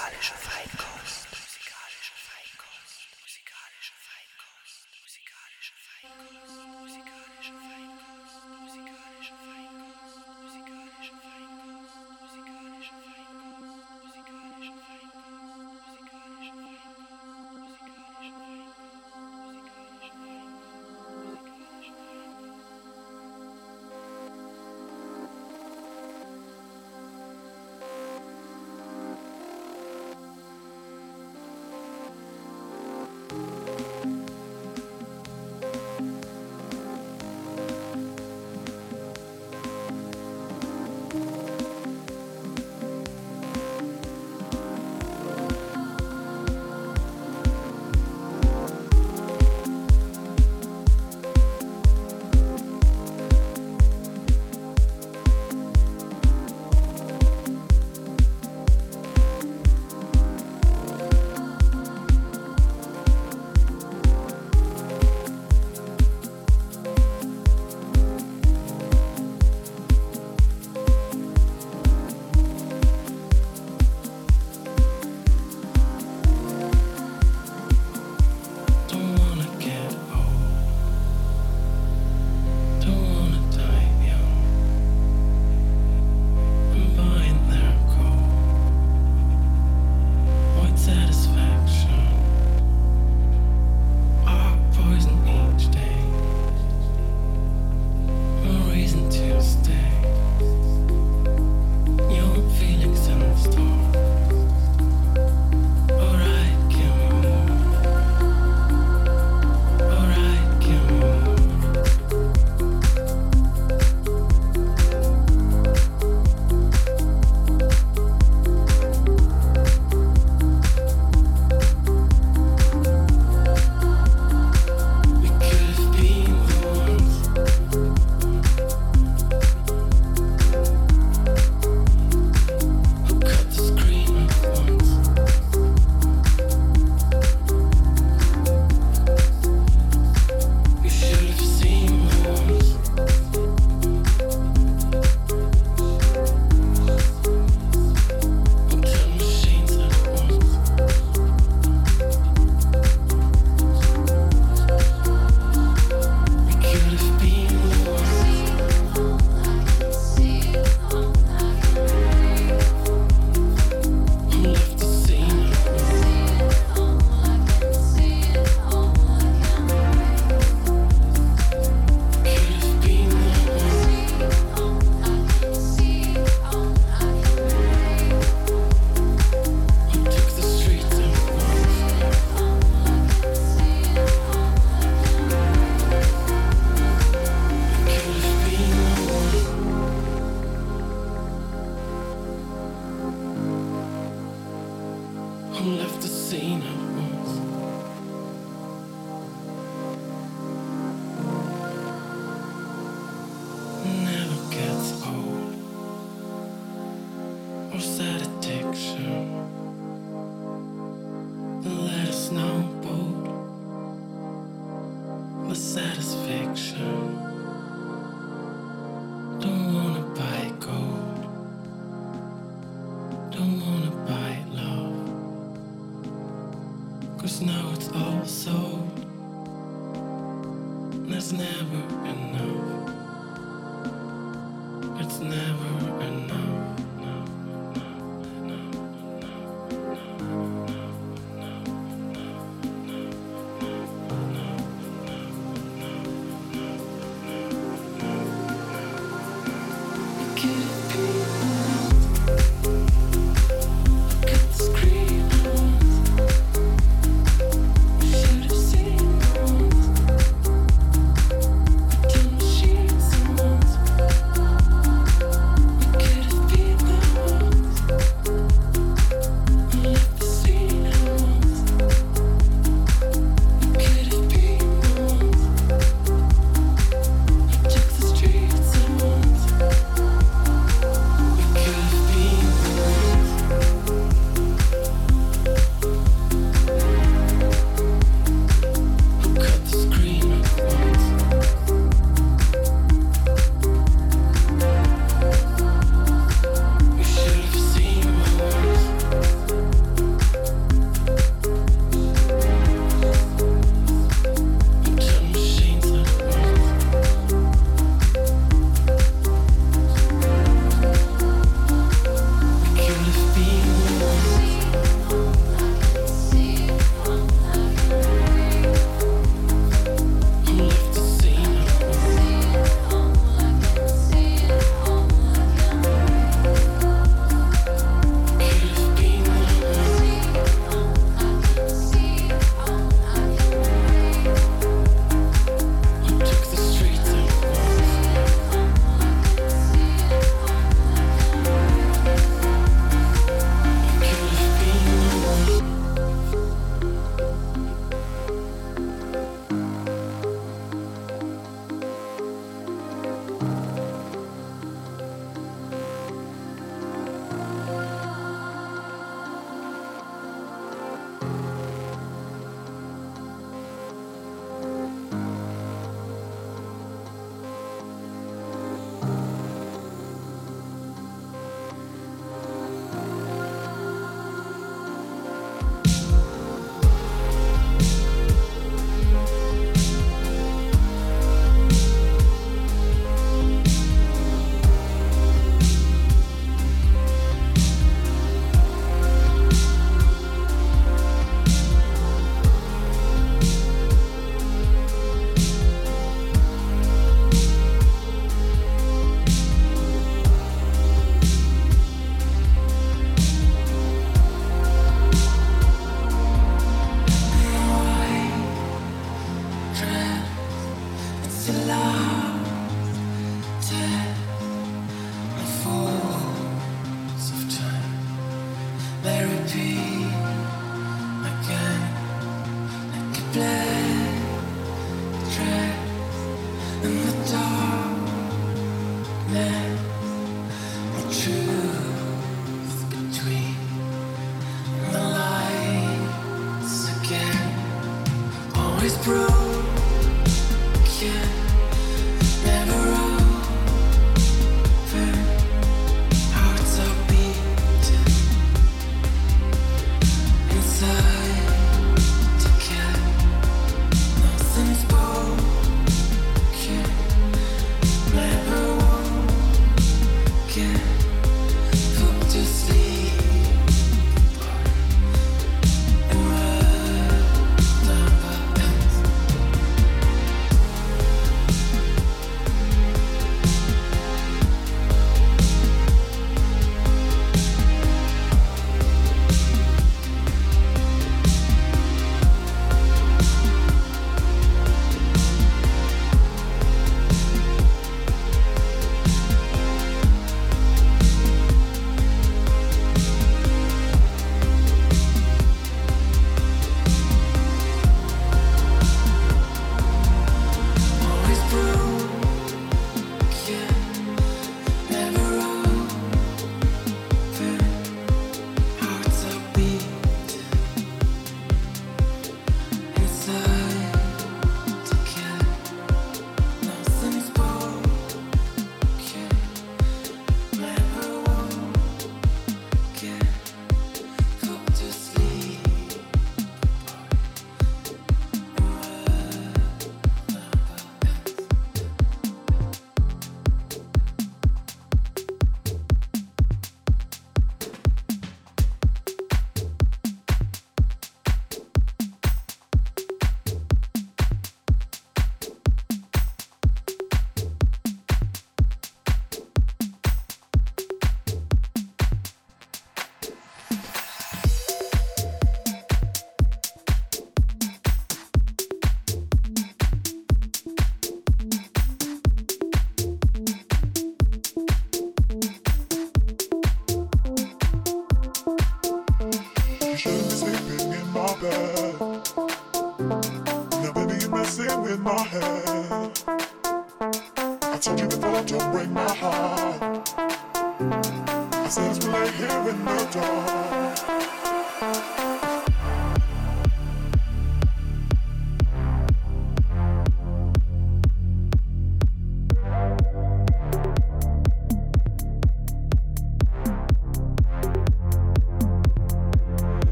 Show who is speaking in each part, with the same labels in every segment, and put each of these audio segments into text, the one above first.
Speaker 1: musikalische Feinkost. Could have been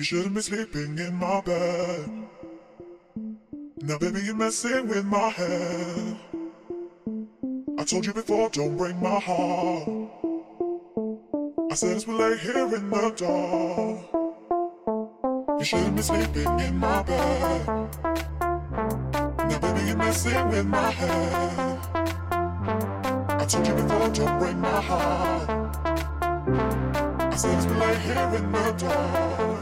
Speaker 2: You shouldn't be sleeping in my bed. Now, baby, you're messing with my head. I told you before, don't break my heart. I said as we lay here in the dark. You shouldn't be sleeping in my bed. Now, baby, you're messing with my head. I told you before, don't break my heart. I said as we lay here in the dark.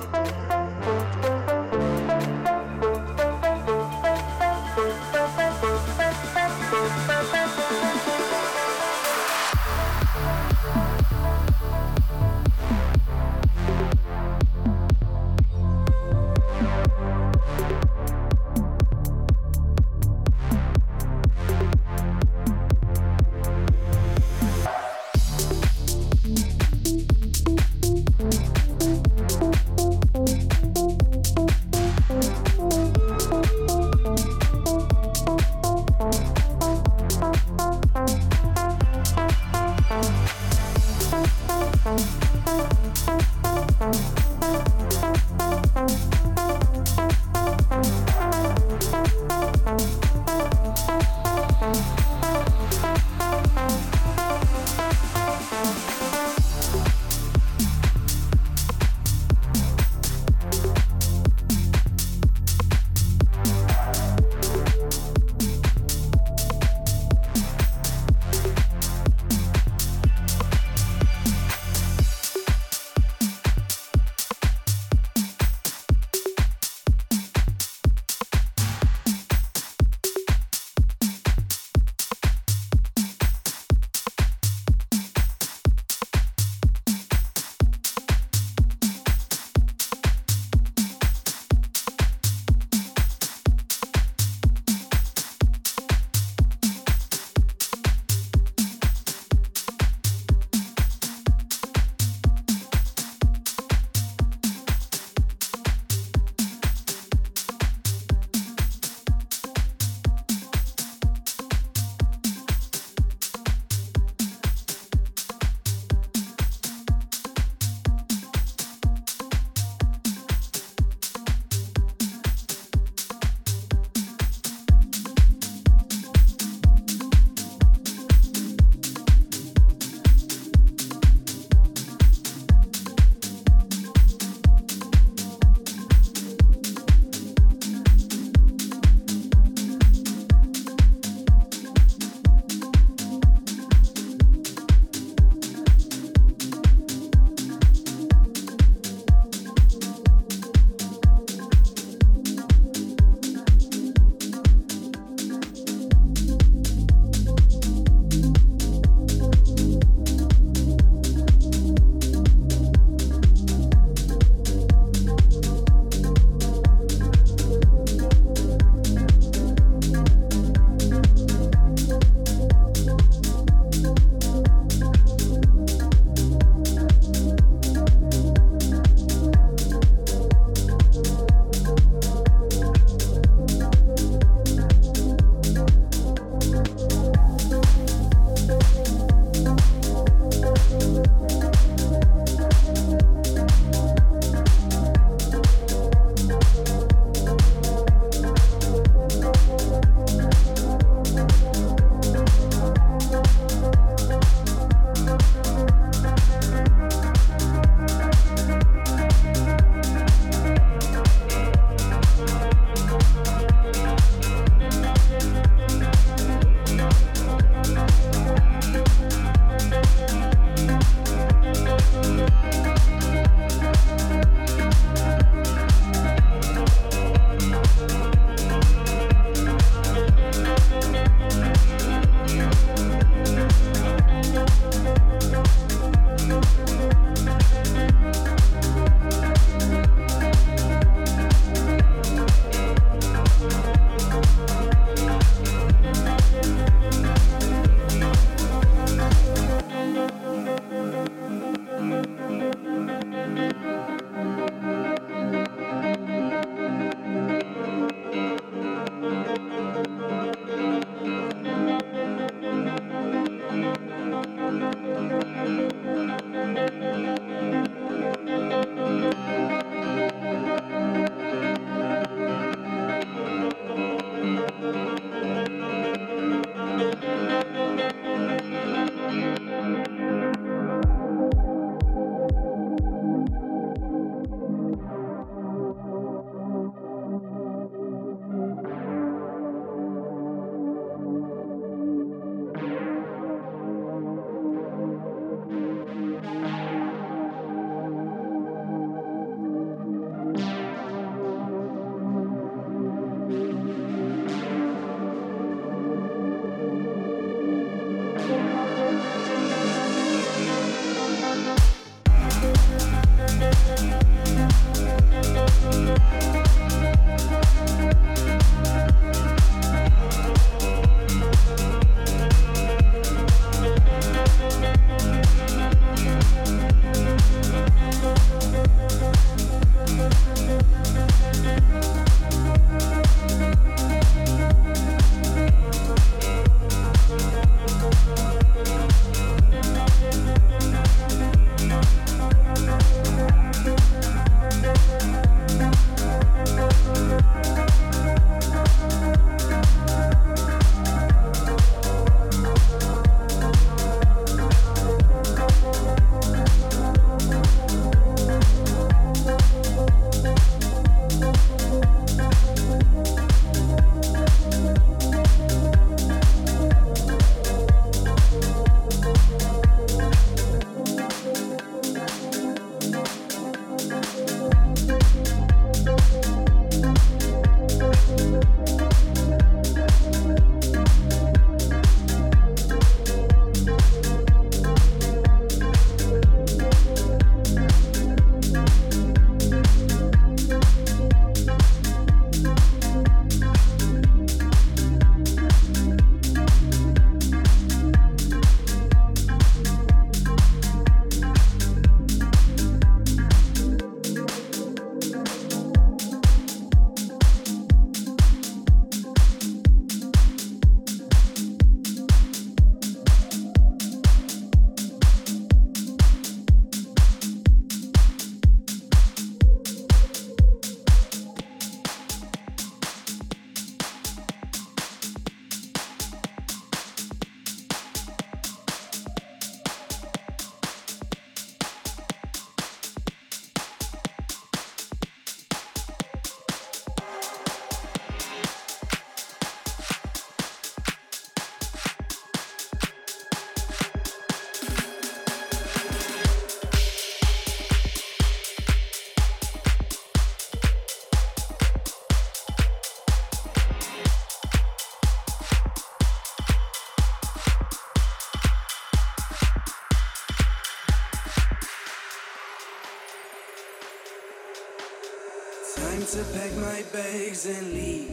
Speaker 3: bags and leave.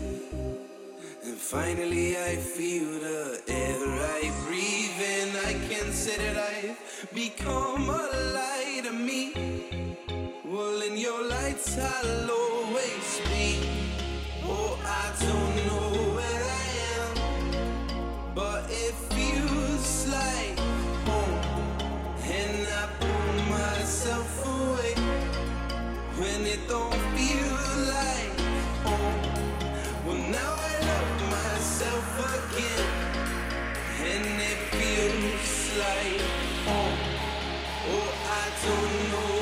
Speaker 3: And finally, I feel the air I breathe, and I can say that I've become a light of me. Well, in your lights, I'll always be. Oh, I don't know where I am, but it feels like home. And I pull myself away when it don't. don't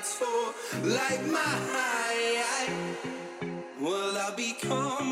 Speaker 3: lights for. Like my well I'll become